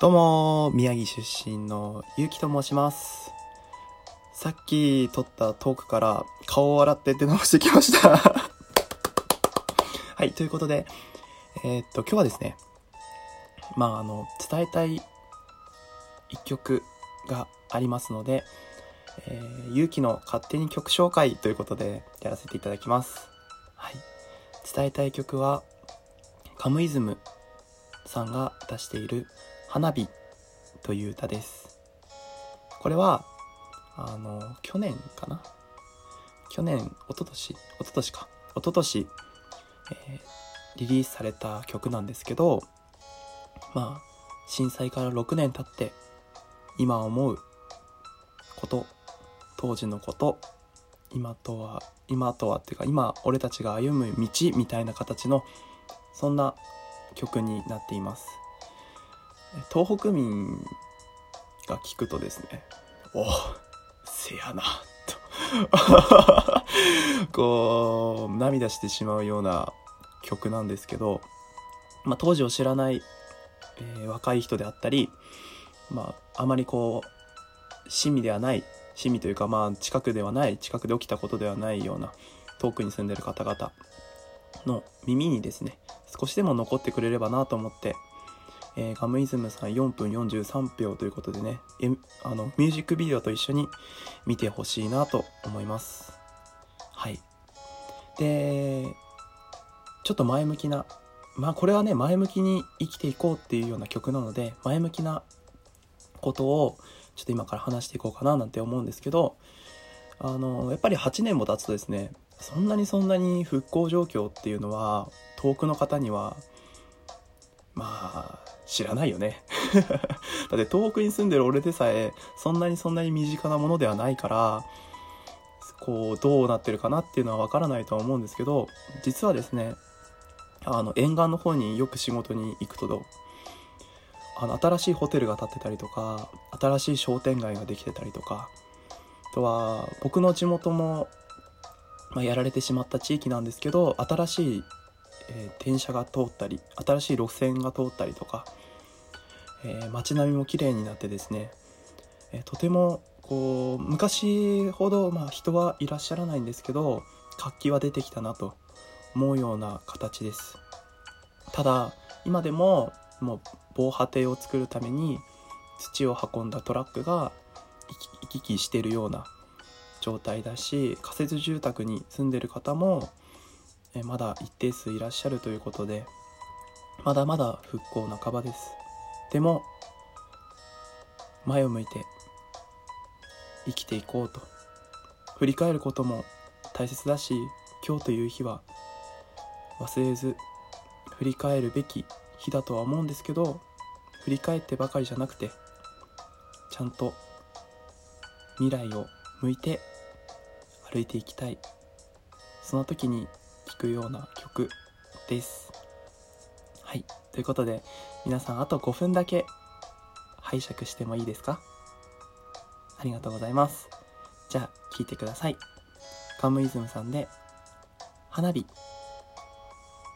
どうも、宮城出身のゆうきと申します。さっき撮ったトークから顔を洗って出直してきました。はい、ということで、えーっと、今日はですね、まあ、あの、伝えたい一曲がありますので、えー、ゆうきの勝手に曲紹介ということでやらせていただきます。はい。伝えたい曲は、カムイズムさんが出している花火という歌です。これは、あの、去年かな？去年、一昨年一昨年か？一昨年、えーリリースされた曲なんですけど、まあ、震災から6年経って、今思うこと、当時のこと、今とは、今とはっていうか、今俺たちが歩む道みたいな形の、そんな曲になっています。東北民が聞くとですね、おせやな、と、こう、涙してしまうような曲なんですけど、まあ、当時を知らない、えー若い人であったり、まあ、あまりこう、趣味ではない、趣味というか、まあ、近くではない、近くで起きたことではないような、遠くに住んでる方々の耳にですね、少しでも残ってくれればなと思って、えーガムイズムさん4分43秒ということでね、えあの、ミュージックビデオと一緒に見てほしいなと思います。はい。で、ちょっと前向きな、まあこれはね、前向きに生きていこうっていうような曲なので、前向きなことをちょっと今から話していこうかななんて思うんですけど、あの、やっぱり8年も経つとですね、そんなにそんなに復興状況っていうのは、遠くの方には、まあ、知らないよね。だって東北に住んでる俺でさえ、そんなにそんなに身近なものではないから、こう、どうなってるかなっていうのはわからないとは思うんですけど、実はですね、あの、沿岸の方によく仕事に行くと、あの、新しいホテルが建ってたりとか、新しい商店街ができてたりとか、あとは、僕の地元も、まあ、やられてしまった地域なんですけど、新しい、えー電車が通ったり、新しい路線が通ったりとか、えー街並みも綺麗になってですね、えーとてもこう昔ほど、まあ、人はいらっしゃらないんですけど活気は出てきたなと思うような形です。ただ今でももう防波堤を作るために土を運んだトラックが行き来してるような状態だし仮設住宅に住んでる方もまだ一定数いらっしゃるということでまだまだ復興半ばです。でも前を向いて生きていこうと。振り返ることも大切だし今日という日は忘れず振り返るべき日だとは思うんですけど振り返ってばかりじゃなくてちゃんと未来を向いて歩いていきたい。その時にくような曲です。はい。ということで皆さんあと5分だけ拝借してもいいですか？ありがとうございます。じゃあ聴いてください。カムイズムさんで花火。